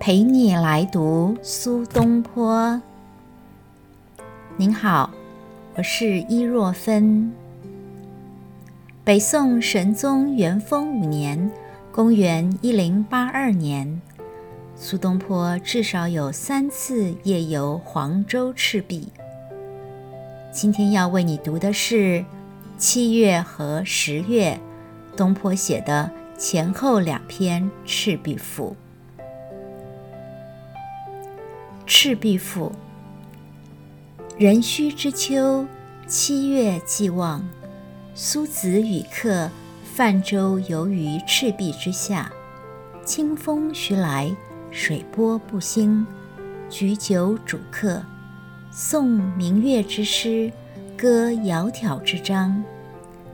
陪你来读苏东坡。您好，我是伊若芬。北宋神宗元丰五年（公元一零八二年），苏东坡至少有三次夜游黄州赤壁。今天要为你读的是七月和十月，东坡写的前后两篇《赤壁赋》。《赤壁赋》：壬戌之秋，七月既望，苏子与客泛舟游于赤壁之下。清风徐来，水波不兴。举酒属客，诵明月之诗，歌窈窕之章。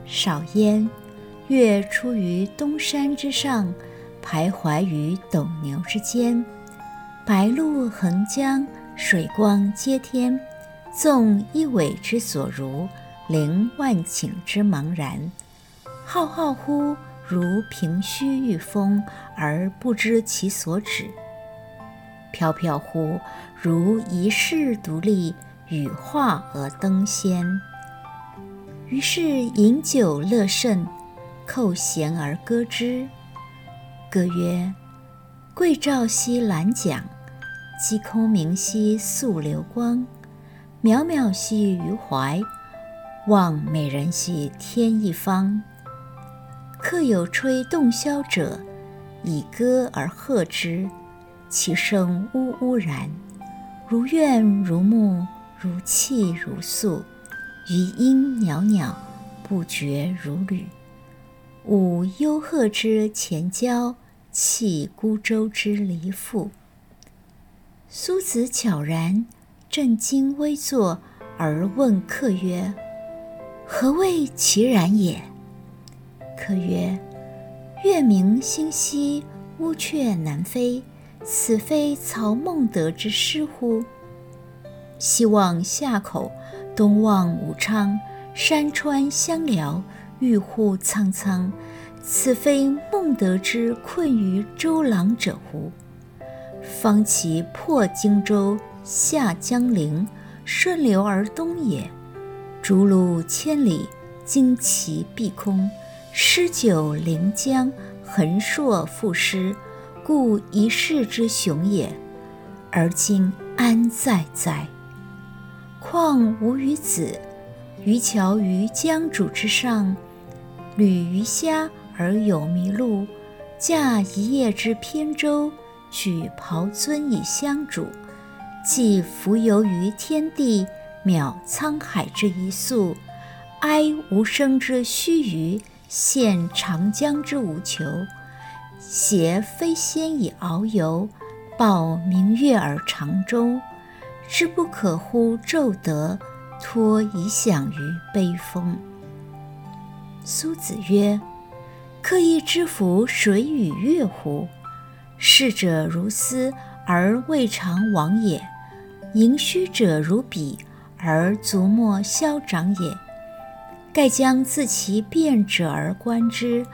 少焉，月出于东山之上，徘徊于斗牛之间。白露横江，水光接天。纵一苇之所如，凌万顷之茫然。浩浩乎如凭虚御风，而不知其所止；飘飘乎如遗世独立，羽化而登仙。于是饮酒乐甚，扣舷而歌之。歌曰：“桂棹兮兰桨。”击空明兮溯流光，渺渺兮于怀，望美人兮天一方。客有吹洞箫者，以歌而和之，其声呜呜然，如怨如慕，如泣如诉，余音袅袅，不绝如缕。舞幽壑之潜蛟，泣孤舟之离妇。苏子悄然，正襟危坐，而问客曰：“何谓其然也？”客曰：“月明星稀，乌鹊南飞，此非曹孟德之诗乎？西望夏口，东望武昌，山川相辽，郁户苍苍，此非孟德之困于周郎者乎？”方其破荆州，下江陵，顺流而东也。逐鹿千里，旌旗蔽空，诗酒临江，横槊赋诗，故一世之雄也。而今安在哉？况吾与子，渔樵于江渚之上，侣鱼虾而友麋鹿，驾一叶之扁舟。举匏樽以相属，寄蜉蝣于天地，渺沧海之一粟，哀吾生之须臾，羡长江之无求。挟飞仙以遨游，抱明月而长终。知不可乎骤得，托遗响于悲风。苏子曰：“客亦知夫水与月乎？”逝者如斯而未尝往也，盈虚者如彼而足莫消长也。盖将自其变者而观之，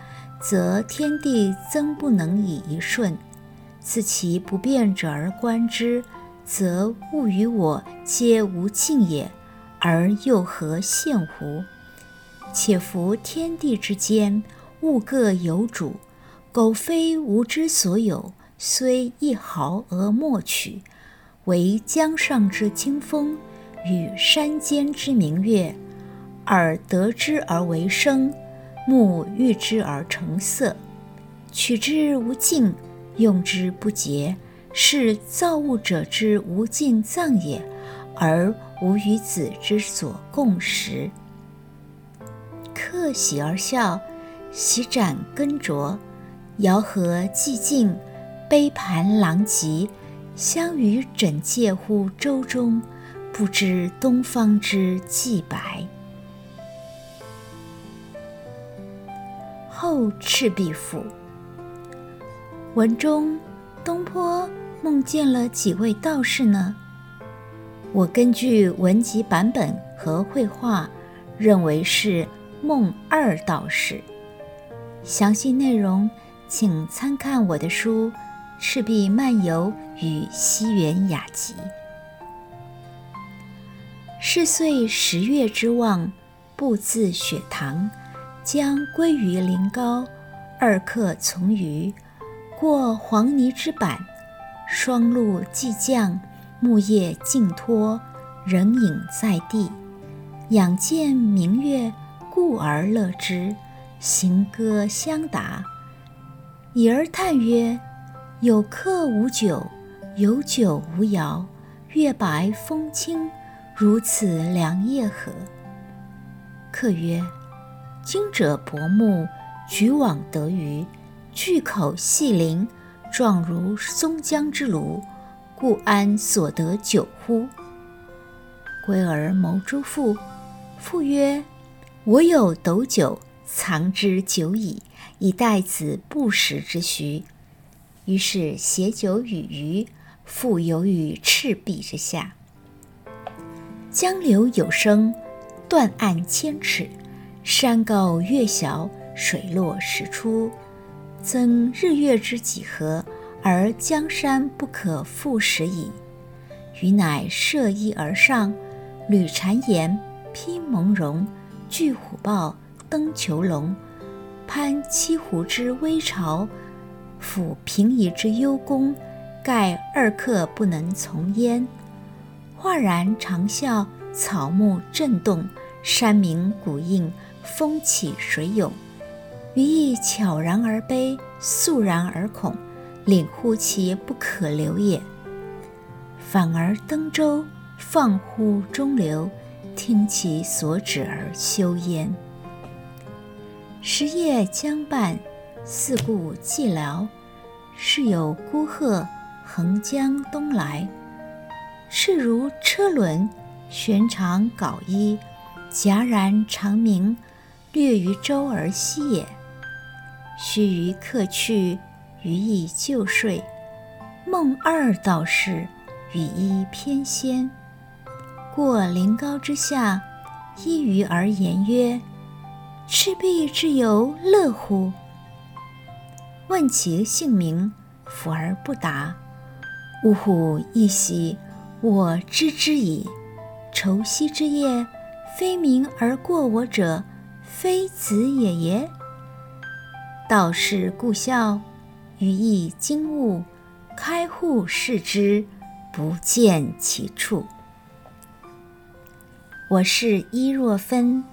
则天地曾不能以一瞬；自其不变者而观之，则物与我皆无尽也，而又何羡乎？且夫天地之间，物各有主。苟非吾之所有，虽一毫而莫取，惟江上之清风，与山间之明月，耳得之而为声，目遇之而成色。取之无尽，用之不竭，是造物者之无尽藏也，而吾与子之所共识。客喜而笑，洗盏更酌。肴核既尽，杯盘狼藉，相与枕藉乎舟中，不知东方之既白。后《赤壁赋》文中，东坡梦见了几位道士呢？我根据文集版本和绘画，认为是梦二道士。详细内容。请参看我的书《赤壁漫游与西园雅集。是岁十月之望，步自雪堂，将归于临高。二客从余，过黄泥之坂，霜露既降，木叶尽脱，人影在地。仰见明月，故而乐之，行歌相答。已而叹曰：“有客无酒，有酒无肴。月白风清，如此良夜何？”客曰：“今者薄暮。”举网得鱼，巨口细鳞，状如松江之鲈，故安所得酒乎？归而谋诸父，父曰：“我有斗酒，藏之久矣，以待子不时之需。”于是携酒与鱼，复游于赤壁之下。江流有声，断岸千尺，山高月小。水落石出，曾日月之几何，而江山不可复食矣。余乃涉衣而上，履婵岩，披蒙茸，踞虎豹，登虬龙，攀栖湖之危巢，抚平夷之幽宫，盖二客不能从焉。哗然长啸，草木震动，山鸣谷应，风起水涌。余亦悄然而悲，肃然而恐，领乎其不可留也。反而登舟，放乎中流，听其所止而休焉。时夜将半，四顾寂寥，是有孤鹤横江东来，翅如车轮，旋长缟衣，戛然长鸣，掠于舟而息也。须臾客去，余亦就睡。梦二道士，与一翩跹。过临高之下，依鱼而言曰：“赤壁之游乐乎？”问其姓名，抚而不答。呜呼！一喜，我知之矣。愁夕之夜，非鸣而过我者，非子也耶？道士故笑，余亦惊悟，开户视之，不见其处。我是伊若芬，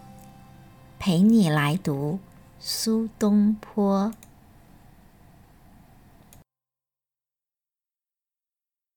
陪你来读苏东坡。